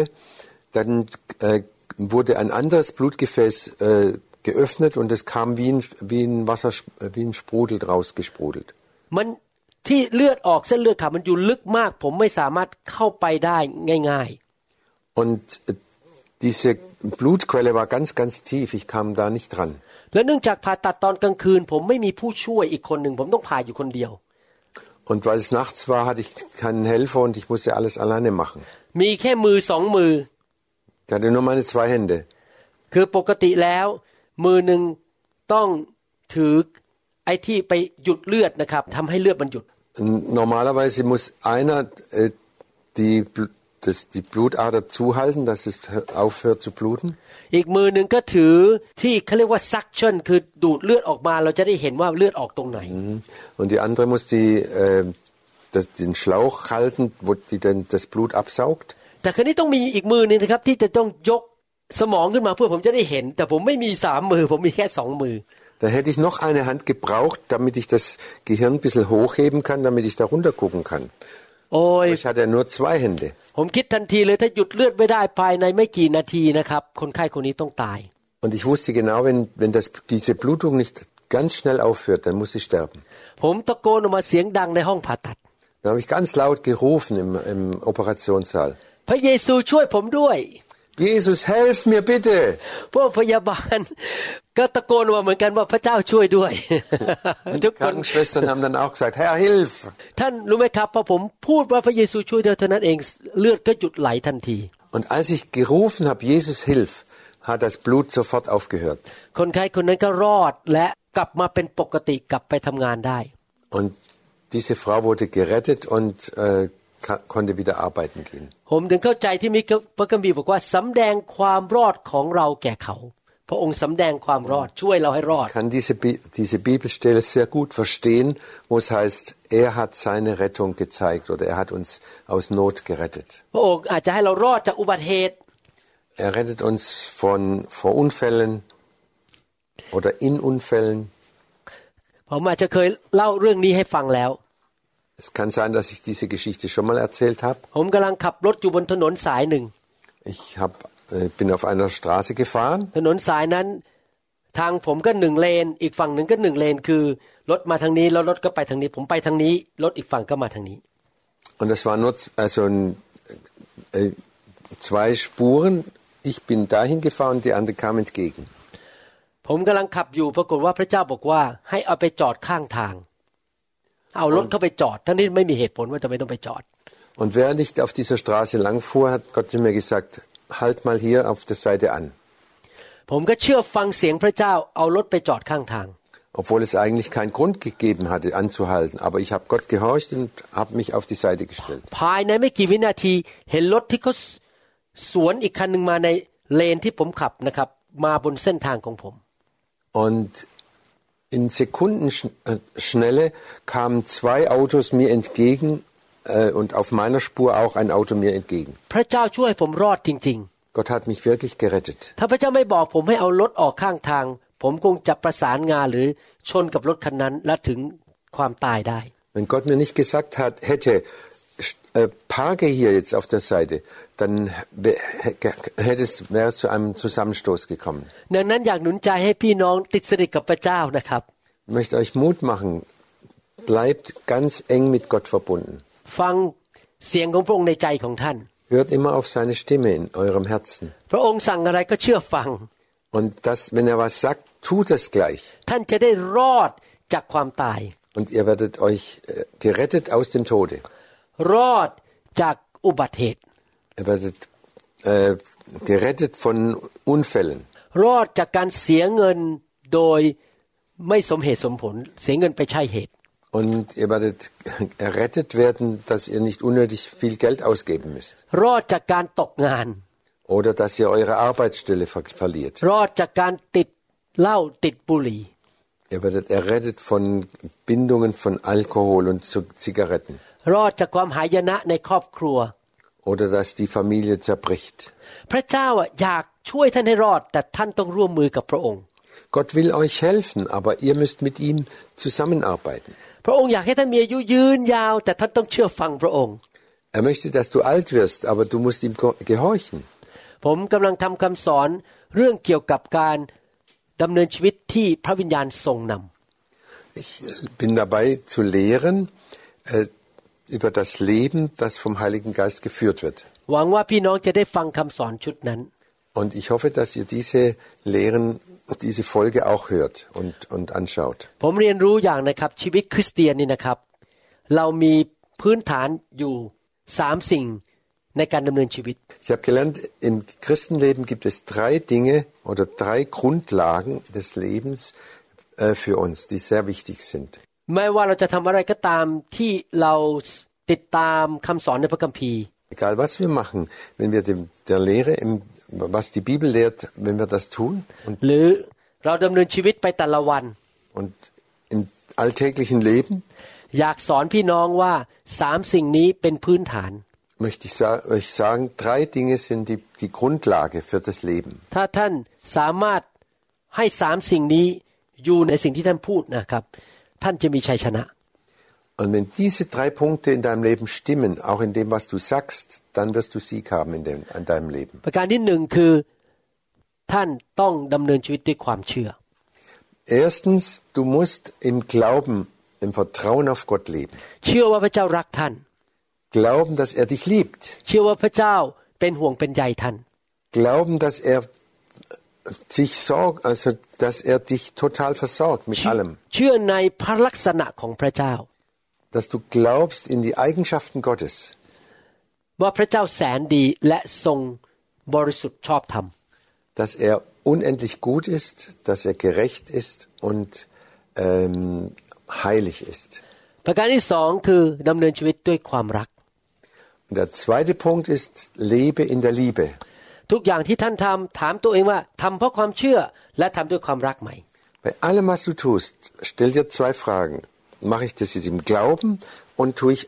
[SPEAKER 3] dann äh, wurde ein anderes Blutgefäß äh, geöffnet und es kam wie ein, wie ein Wasser, wie ein Sprudel rausgesprudelt.
[SPEAKER 2] มันที่เลือดออกเส้นเลือดขาดมันอยู่ลึกมาก ผมไม่สามารถเข้าไปได้ง่าย
[SPEAKER 3] Und äh, diese Blutquelle war ganz, ganz tief. Ich kam da nicht dran.
[SPEAKER 2] ๆ และเนื่องจากผ่าตัดตอนกลางคืน ผมไม่มีผู้ช่วยอีกคนหนึ่งผมต้องผ่าอยู่คนเดียว
[SPEAKER 3] Und weil es nachts war, hatte ich keinen Helfer und ich musste alles alleine machen.
[SPEAKER 2] มีแค่มือสองมือ
[SPEAKER 3] Ich hatte nur meine zwei Hände.
[SPEAKER 2] คือปกติแล้ว มือหนึ่งต้องถือไอ้ที่ไปหยุดเลือดนะครับทำให้เลือดมันหยุด
[SPEAKER 3] Normalerweise muss einer äh, die, Bl- das, die Blutader zuhalten, dass es aufhört zu bluten.
[SPEAKER 2] อีกมือหนึ่งก็ถือที่เขาเรียกว่า suction คือดูดเลือดออกมา เราจะได้เห็นว่าเลือดออกตรงไหน
[SPEAKER 3] Und die andere muss die, äh, das, den Schlauch halten, wo die dann das Blut absaugt.
[SPEAKER 2] แต่คราวนี้ต้องมีอีกมือหนึงนะครับ ที่จะต้องยกสมองขึ้นมาเพื่อผมจะได้เห็น แต่ผมไม่มีสามมือ ผมมีแค่สองมือ
[SPEAKER 3] Da hätte ich noch eine Hand gebraucht, damit ich das Gehirn ein bisschen hochheben kann, damit ich da runter gucken kann.
[SPEAKER 2] โอ้ย
[SPEAKER 3] Aber ich hatte ja nur zwei Hände.
[SPEAKER 2] ผมคิดทันทีเลยถ้าหยุดเลือดไม่ได้ภายในไม่กี่นาทีนะครับ คนไข้คนนี้ต้องตาย
[SPEAKER 3] Und ich wusste genau, wenn, wenn das, diese Blutung nicht ganz schnell aufhört, dann muss sie sterben.
[SPEAKER 2] ผมตะโกนออกมาเสียงดังในห้องผ่าตัด
[SPEAKER 3] Dann habe ich ganz laut gerufen im, im Operationssaal.
[SPEAKER 2] พระเยซูช่วยผมด้วย
[SPEAKER 3] Jesus, helf mir bitte!
[SPEAKER 2] พวกพยาบาล ก็ตะโกนออกมาเหมือนกันว่าพระเจ้าช่วยด้วย ทุกคน
[SPEAKER 3] Krankenschwestern haben dann auch gesagt, Herr, hilf!
[SPEAKER 2] ท่านรู้ไหมครับพอผมพูดว่าพระเยซูช่วยเดียวเท่านั้นเองเลือดก็หยุดไหลทันที
[SPEAKER 3] Und als ich gerufen habe, Jesus, hilf, hat das Blut sofort aufgehört.
[SPEAKER 2] คนไข้คนนั้นก็รอดและกลับมาเป็นปกติกลับไปทำงานได้
[SPEAKER 3] Und diese Frau wurde gerettet und äh, ka- konnte wieder arbeiten gehen.
[SPEAKER 2] ผมถึงเข้าใจที่มีพระคัมภีร์บอกว่าสำแดงความรอดของเราแก่เขา พระองค์สำแดงความรอดช่วยเราให้รอด
[SPEAKER 3] Ich kann diese, Bi diese Bibelstelle sehr gut verstehen, wo es heißt, er hat seine Rettung gezeigt oder er hat uns aus Not gerettet.
[SPEAKER 2] พระองค์อาจจะให้เรารอดจากอุบัติเหตุ
[SPEAKER 3] Er rettet uns von, vor Unfällen oder in Unfällen.
[SPEAKER 2] ผมอาจจะเคยเล่าเรื่องนี้ให้ฟังแล้ว
[SPEAKER 3] Es kann sein, dass ich diese Geschichte schon mal erzählt habe.
[SPEAKER 2] ผมกำลังขับรถอยู่บนถนนสายหนึ่ง
[SPEAKER 3] Ich hab, äh, bin auf einer Straße gefahren
[SPEAKER 2] ถนนสายนั้น ทางผมก็หนึ่งเลน อีกฝั่งหนึ่งก็หนึ่งเลน คือรถมาทางนี้แล้วรถก็ไปทางนี้ ผมไปทางนี้รถอีกฝั่งก็มาทางนี้
[SPEAKER 3] und das war nur z- also ein, äh, zwei Spuren. Ich bin dahin gefahren, die andere kam entgegen.
[SPEAKER 2] ผมกำลังขับอยู่ปรากฏว่าพระเจ้าบอกว่า ให้เอาไปจอดข้างทาง เอารถเข้าไปจอด ทั้งที่ไม่มีเหตุผลว่าจะไม่ต้องไปจอด
[SPEAKER 3] Und während ich auf dieser Straße lang fuhr, hat Gott mir gesagt, halt mal hier auf der Seite an.
[SPEAKER 2] ผมก็เชื่อฟังเสียงพระเจ้าเอารถไปจอดข้างทาง
[SPEAKER 3] Obwohl es eigentlich keinen Grund gegeben hatte, anzuhalten. Aber ich habe Gott gehorcht und habe mich auf die Seite gestellt.
[SPEAKER 2] ภายในไม่กี่วินาทีเห็นรถที่เขาสวนอีกคันหนึ่งมาในเลนที่ผมขับนะครับ มาบนเส้นทางของผม
[SPEAKER 3] Und in Sekundenschnelle kamen zwei Autos mir entgegen äh, und auf meiner Spur auch ein Auto mir entgegen.
[SPEAKER 2] พระเจ้าช่วยผมรอดจริง
[SPEAKER 3] Gott hat mich wirklich gerettet.
[SPEAKER 2] ๆ ถ้าพระเจ้าไม่บอกผมให้เอารถออกข้างทาง ผมคงจะประสานงานหรือชนกับรถคันนั้นและถึงความตายได้
[SPEAKER 3] Wenn Gott mir nicht gesagt hat, hätte, äh, parke hier jetzt auf der Seite, dann wär- hätte es, wäre es zu einem Zusammenstoß gekommen.
[SPEAKER 2] ดังนั้นอยากหนุนใจให้พี่น้องติดสนิทกับพระเจ้านะครับ
[SPEAKER 3] Ich möchte euch Mut machen. Bleibt ganz eng mit Gott verbunden.
[SPEAKER 2] ฟัง เสียงของพระองค์ในใจของท่าน
[SPEAKER 3] Hört immer auf seine Stimme in eurem Herzen.
[SPEAKER 2] พระองค์สั่งอะไรก็เชื่อฟัง
[SPEAKER 3] Und das, wenn er was sagt, tut es gleich.
[SPEAKER 2] ท่านจะได้รอดจากความตาย
[SPEAKER 3] Und ihr werdet euch äh, gerettet aus dem Tode.
[SPEAKER 2] รอดจากอุบัติเหตุ
[SPEAKER 3] Ihr werdet äh, gerettet von Unfällen.
[SPEAKER 2] รอดจากการเสียเงินโดยไม่สมเหตุสมผล เสียเงินไปใช่เหตุ
[SPEAKER 3] Und ihr werdet errettet werden, dass ihr nicht unnötig viel Geld ausgeben müsst.
[SPEAKER 2] รอดจากการตกงาน
[SPEAKER 3] Oder dass ihr eure Arbeitsstelle ver verliert.
[SPEAKER 2] รอดจากการติดเหล้าติดบุหรี่
[SPEAKER 3] Ihr werdet errettet von Bindungen von Alkohol und Zu- Zigaretten.
[SPEAKER 2] รอดจากความหายนะในครอบครัว
[SPEAKER 3] Oder dass die Familie zerbricht.
[SPEAKER 2] พระเจ้าอะอยากช่วยท่านให้รอด แต่ท่านต้องร่วมมือกับพระองค์
[SPEAKER 3] Gott will euch helfen, aber ihr müsst mit ihm zusammenarbeiten.
[SPEAKER 2] พระองค์อยากให้ท่านมีอายุยืนยาว แต่ท่านต้องเชื่อฟังพระองค์
[SPEAKER 3] Er möchte, dass du alt wirst, aber du musst ihm ge- gehorchen.
[SPEAKER 2] ผมกำลังทำคำสอนเรื่องเกี่ยวกับการดำเนินชีวิตที่พระวิญญาณทรงนำ
[SPEAKER 3] Ich äh, bin dabei zu lehren äh, über das Leben, das vom Heiligen Geist geführt wird. Und ich hoffe, dass ihr diese Lehren, diese Folge auch hört und, und anschaut. Ich habe gelernt, im Christenleben gibt es drei Dinge oder drei Grundlagen des Lebens äh, für uns, die sehr wichtig sind.
[SPEAKER 2] ไม่ว่าเราจะทำอะไรก็ตามที่เราติดตามคำสอนในพระคัมภีร์
[SPEAKER 3] Egal was wir machen, wenn wir dem, der Lehre, im, was die Bibel lehrt, wenn wir das tun und,
[SPEAKER 2] หรือเราดำเนินชีวิตไปแต่ละวัน
[SPEAKER 3] und im alltäglichen Leben,
[SPEAKER 2] อยากสอนพี่น้องว่าสามสิ่งนี้เป็นพื้นฐาน
[SPEAKER 3] möchte ich sa euch sagen, drei Dinge sind die, die Grundlage für das Leben.
[SPEAKER 2] ถ้าท่านสามารถให้สามสิ่งนี้อยู่ในสิ่งที่ท่านพูดนะครับ ท่านจะมีชัยชนะ
[SPEAKER 3] Und wenn diese drei Punkte in deinem Leben stimmen, auch in dem, was du sagst, dann wirst du Sieg haben in, dem, in deinem Leben.
[SPEAKER 2] ประการที่หนึ่งคือ ท่านต้องดำเนินชีวิตด้วยความเชื่อ
[SPEAKER 3] Erstens, du musst im Glauben, im Vertrauen auf Gott leben.
[SPEAKER 2] เชื่อว่าพระเจ้ารักท่าน
[SPEAKER 3] Glauben, dass er dich liebt.
[SPEAKER 2] เชื่อว่าพระเจ้าเป็นห่วงเป็นใยท่าน
[SPEAKER 3] Glauben, dass er sich sorgt, also dass er dich total versorgt mit
[SPEAKER 2] เชื่อ
[SPEAKER 3] allem.
[SPEAKER 2] เชื่อในพระลักษณะของพระเจ้า
[SPEAKER 3] Dass du glaubst in die Eigenschaften Gottes.
[SPEAKER 2] ว่าพระเจ้าแสนดีและทรงบริสุทธิ์ชอบธรรม
[SPEAKER 3] Dass er unendlich gut ist, dass er gerecht ist und ähm, heilig ist.
[SPEAKER 2] ประการที่สองคือดำเนินชีวิตด้วยความรัก
[SPEAKER 3] Und der zweite Punkt ist, lebe in der Liebe.
[SPEAKER 2] ทุกอย่างที่ท่านทำถามตัวเองว่าทำเพราะความเชื่อและทำด้วยความรักไหม
[SPEAKER 3] Bei allem, was du tust, stell dir zwei Fragen. Mache ich das jetzt im Glauben und tue ich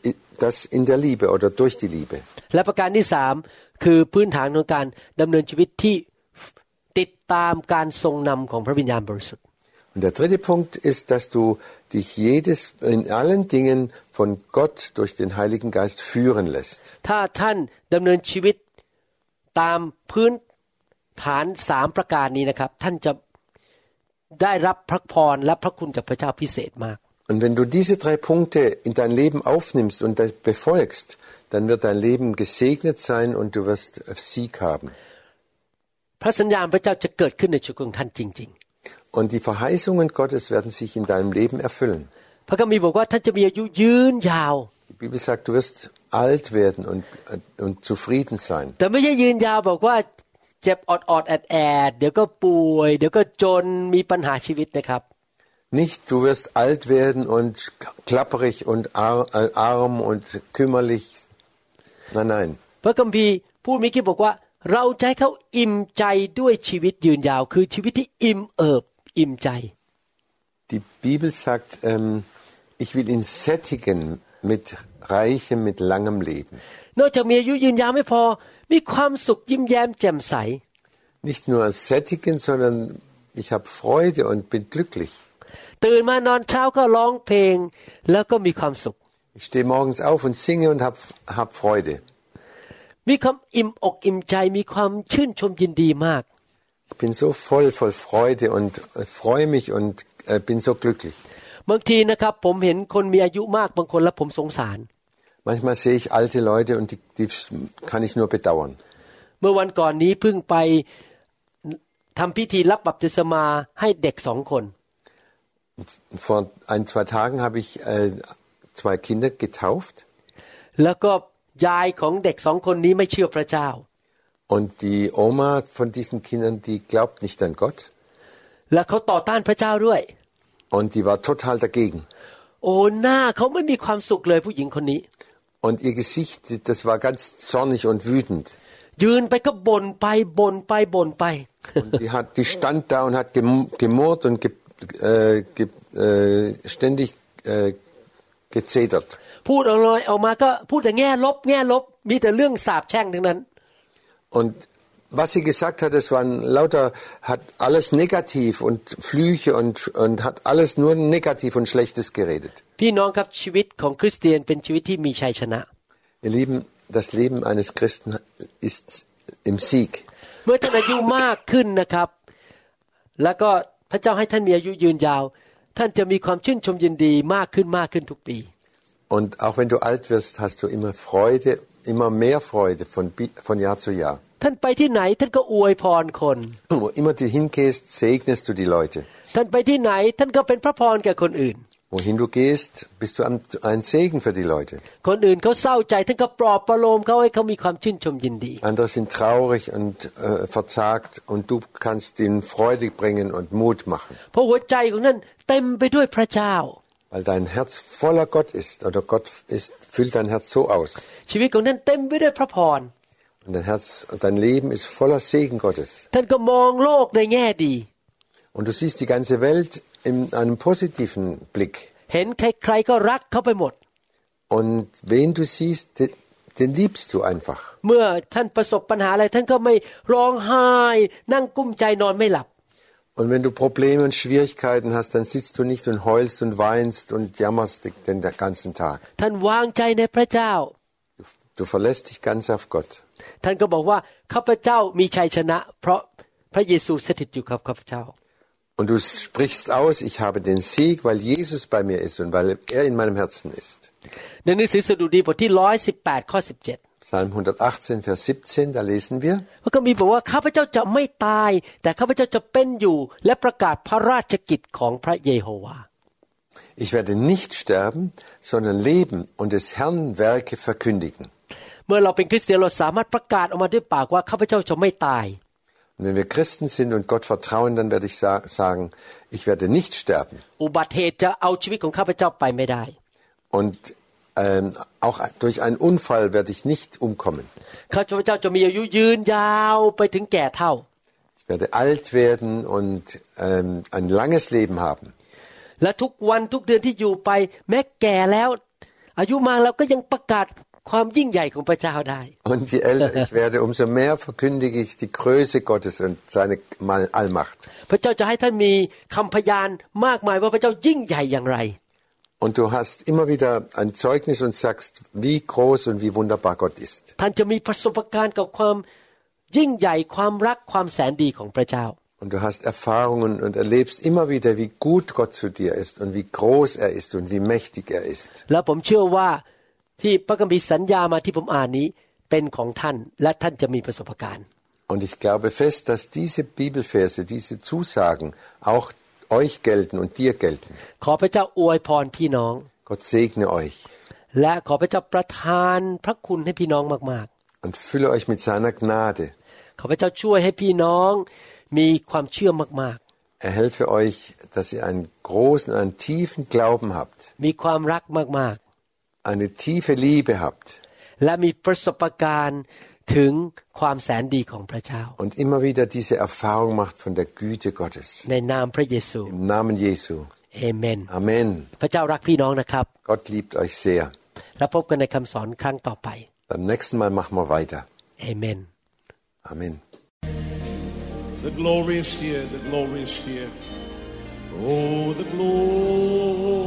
[SPEAKER 3] das in der Liebe oder durch die Liebe?
[SPEAKER 2] และประการที่สามคือพื้นฐานของการดำเนินชีวิตที่ติดตามการทรงนำของพระวิญญาณบริสุทธิ์
[SPEAKER 3] Und der dritte Punkt ist, dass du dich jedes, in allen Dingen von Gott durch den Heiligen Geist führen lässt.
[SPEAKER 2] ถ้าท่านดำเนินชีวิต ตามพื้นฐานสามประการนี้นะครับ ท่านจะได้รับพระพรและพระคุณจากพระเจ้าพิเศษมาก
[SPEAKER 3] Und wenn du diese drei Punkte in dein Leben aufnimmst und das befolgst, dann wird dein Leben gesegnet sein und du wirst Sieg haben.
[SPEAKER 2] พระสัญญาณพระเจ้าจะเกิดขึ้นในชีวิตของท่านจริง
[SPEAKER 3] Und die Verheißungen Gottes werden sich in deinem Leben erfüllen.
[SPEAKER 2] ๆ พระคัมภีร์บอกว่าท่านจะมีอายุยืนยาว
[SPEAKER 3] Die Bibel sagt, du wirst alt werden und, und zufrieden sein.
[SPEAKER 2] แต่ไม่ใช่ยืนยาวบอกว่าเจ็บออดออดแอดแอดเดี๋ยวก็ป่วย เดี๋ยวก็จนมีปัญหาชีวิตนะครับ
[SPEAKER 3] Nicht, du wirst alt werden und klapperig und ar äh, arm und kümmerlich. Nein, nein.
[SPEAKER 2] พระคัมภีร์พูดเมิกี้บอกว่า เราจะให้เขาอิ่มใจด้วยชีวิตยืนยาว คือชีวิตที่อิ่มเอิบอิ่มใจ
[SPEAKER 3] Die Bibel sagt, ähm, ich will ihn sättigen mit reichem, mit langem Leben.
[SPEAKER 2] นอกจากมีอายุยืนยาวไม่พอ มีความสุขยิ้มแย้มแจ่มใส
[SPEAKER 3] Nicht nur sättigen, sondern ich habe Freude und bin glücklich.
[SPEAKER 2] ตื่นมานอนเช้าก็ร้องเพลง แล้วก็มีความสุข
[SPEAKER 3] Ich stehe morgens auf und singe und habe hab Freude.
[SPEAKER 2] มีความอิ่มอกอิ่มใจ มีความชื่นชมยินดีมาก
[SPEAKER 3] Ich bin so voll, voll Freude und äh, freue mich und äh, bin so glücklich.
[SPEAKER 2] บางทีนะครับ ผมเห็นคนมีอายุมากบางคนแล้วผมสงสาร
[SPEAKER 3] Manchmal sehe ich alte Leute und die, die kann ich nur bedauern.
[SPEAKER 2] เมื่อวันก่อนนี้เพิ่งไปทำพิธีรับบัพติศมาให้เด็กสองคน
[SPEAKER 3] Vor ein, zwei Tagen habe ich äh, zwei Kinder getauft
[SPEAKER 2] แล้วก็ยายของเด็กสองคนนี้ไม่เชื่อพระเจ้า
[SPEAKER 3] und die Oma von diesen Kindern, die glaubt nicht an Gott
[SPEAKER 2] และเขาต่อต้านพระเจ้าด้วย
[SPEAKER 3] und die war total dagegen.
[SPEAKER 2] โอ้หน้าเขาไม่มีความสุขเลยผู้หญิงคนนี้
[SPEAKER 3] und ihr Gesicht, das war ganz zornig und wütend. Und die, hat, die stand da und hat gemurrt und ge, äh, ge, äh, ständig äh, gezetert. Und was sie gesagt hat, es waren lauter, hat alles negativ und Flüche und, und hat alles nur negativ und Schlechtes geredet.
[SPEAKER 2] พี่น้องครับชีวิตของคริสเตียนเป็นชีวิตที่มีชัยชนะ
[SPEAKER 3] Ihr Lieben, das Leben eines Christen ist im Sieg.
[SPEAKER 2] เมื่อท่านอายุมากขึ้นนะครับ แล้วก็พระเจ้าให้ท่านมีอายุยืนยาว ท่านจะมีความชื่นชมยินดีมากขึ้นมากขึ้นทุกปี
[SPEAKER 3] Und auch wenn du alt wirst, hast du immer Freude, immer mehr Freude von, Bi- von Jahr zu Jahr.
[SPEAKER 2] ท่านไปที่ไหนท่านก็อวยพรคน
[SPEAKER 3] Wo immer du hingehst, segnest du die Leute.
[SPEAKER 2] ท่านไปที่ไหนท่านก็เป็นพระพรแก่คนอื่น
[SPEAKER 3] Wohin du gehst, bist du ein, ein Segen für die Leute.
[SPEAKER 2] คนอื่นเขาเศร้าใจท่านก็ปลอบประโลมเขาให้เขามีความชื่นชมยินดี
[SPEAKER 3] Andere sind traurig und äh, verzagt und du kannst ihnen Freude bringen und Mut machen.
[SPEAKER 2] เพราะหัวใจของท่านเต็มไปด้วยพระเจ้า
[SPEAKER 3] Weil dein Herz voller Gott ist oder Gott ist, füllt dein Herz so aus.
[SPEAKER 2] ชีวิตของท่านเต็มไปด้วยพระพร
[SPEAKER 3] Und dein Herz, dein Leben ist voller Segen Gottes.
[SPEAKER 2] ท่านก็มองโลกในแง่ดี
[SPEAKER 3] Und du siehst die ganze Welt in einem positiven Blick.
[SPEAKER 2] เห็นใครๆก็รักเขาไปหมด
[SPEAKER 3] Und wen du siehst, den, den liebst du einfach.
[SPEAKER 2] เมื่อท่านประสบปัญหาอะไร ท่านก็ไม่ร้องไห้ นั่งกุ้มใจนอนไม่หลับ
[SPEAKER 3] Und wenn du Probleme und Schwierigkeiten hast, dann sitzt du nicht und heulst und weinst und jammerst den den ganzen Tag.
[SPEAKER 2] ท่านวางใจในพระเจ้า
[SPEAKER 3] Du verlässt dich ganz auf Gott.
[SPEAKER 2] ท่านก็บอกว่าข้าพเจ้ามีชัยชนะ เพราะพระเยซูสถิตอยู่กับข้าพเจ้า
[SPEAKER 3] Und du sprichst aus, ich habe den Sieg, weil Jesus bei mir ist und weil er in meinem Herzen ist.
[SPEAKER 2] ในหนังสือสดุดีบทที่ร้อยสิบแปดข้อสิบเจ็ด
[SPEAKER 3] Psalm 118, Vers 17, da lesen wir,
[SPEAKER 2] มันก็มีบอกว่าข้าพเจ้าจะไม่ตาย แต่ข้าพเจ้าจะเป็นอยู่ และประกาศพระราชกิจของพระเยโฮวา
[SPEAKER 3] ich werde nicht sterben, sondern leben und des Herrn Werke verkündigen.
[SPEAKER 2] เมื่อเราเป็นคริสเตียนเราสามารถประกาศออกมาด้วยปากว่าข้าพเจ้าจะไม่ตาย
[SPEAKER 3] Und wenn wir Christen sind und Gott vertrauen, dann werde ich sa sagen, ich werde nicht sterben.
[SPEAKER 2] อุบัติเหตุจะเอาชีวิตของข้าพเจ้าไปไม่ได้
[SPEAKER 3] Und ähm, auch durch einen Unfall werde ich nicht umkommen.
[SPEAKER 2] ข้าพเจ้าจะมีอายุยืนยาวไปถึงแก่เท่า
[SPEAKER 3] Ich werde alt werden und ähm, ein langes Leben haben.
[SPEAKER 2] และทุกวันทุกเดือนที่อยู่ไป แม้แก่แล้ว อายุมากแล้วก็ยังประกาศความยิ่งใหญ่ของพระเจ้าได้
[SPEAKER 3] Und je älter ich werde, umso mehr verkündige ich die Größe Gottes und seine Mal- Allmacht.
[SPEAKER 2] พระเจ้าจะให้ท่านมีคำพยานมากมายว่าพระเจ้ายิ่งใหญ่อย่างไร
[SPEAKER 3] Und du hast immer wieder ein Zeugnis und sagst, wie groß und wie wunderbar Gott ist.
[SPEAKER 2] ท่านจะมีประสบการณ์กับความยิ่งใหญ่ความรักความแสนดีของพระเจ้า
[SPEAKER 3] Und du hast Erfahrungen und erlebst immer wieder, wie gut Gott zu dir ist und wie groß er ist und wie mächtig er ist.
[SPEAKER 2] แล้วผมเชื่อว่าที่พระคัมภีร์สัญญามาที่ผมอ่านนี้เป็นของท่าน และท่านจะมีประสบการณ์
[SPEAKER 3] Und ich glaube fest, dass diese Bibelverse, diese Zusagen auch euch gelten und dir gelten.
[SPEAKER 2] ขอพระเจ้าอวยพรพี่น้อง
[SPEAKER 3] Gott segne euch
[SPEAKER 2] และขอพระเจ้าประทานพระคุณให้พี่น้องมาก
[SPEAKER 3] und fülle euch mit seiner Gnade.
[SPEAKER 2] ๆ ขอพระเจ้าช่วยให้พี่น้องมีความเชื่อมาก
[SPEAKER 3] Er helfe euch, dass ihr einen großen, einen tiefen Glauben habt,
[SPEAKER 2] ๆ มีความรักมาก
[SPEAKER 3] eine tiefe Liebe habt
[SPEAKER 2] ๆ และมีประสบการณ์ ถึงความแสนดีของพระเจ้า
[SPEAKER 3] und immer wieder diese Erfahrung macht von der Güte Gottes.
[SPEAKER 2] ในนามพระเยซู
[SPEAKER 3] Im Namen Jesu.
[SPEAKER 2] เอเมน
[SPEAKER 3] Amen.
[SPEAKER 2] พระเจ้ารักพี่น้องนะครับ
[SPEAKER 3] Gott liebt euch sehr.
[SPEAKER 2] แล้วพบกันในคำสอนครั้งต่อไป
[SPEAKER 3] Beim nächsten Mal machen wir weiter.
[SPEAKER 2] เอเมน
[SPEAKER 3] Amen.
[SPEAKER 4] The glory is here, the glory is here. Oh, the glory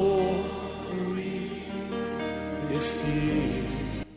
[SPEAKER 4] is here.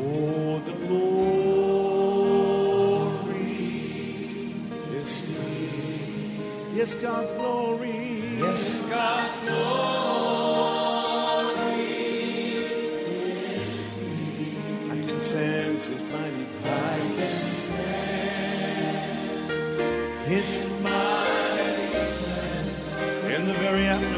[SPEAKER 4] Oh, yes, God's glory. Yes, God's glory is here. I can sense His mighty presence. His mighty presence in the very atmosphere.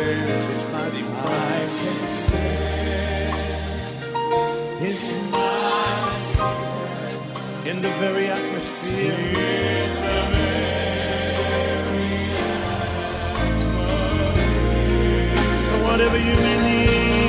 [SPEAKER 4] Sense His mighty presence. I can sense His mighty presence in the very atmosphere. In the very atmosphere. So whatever you may need.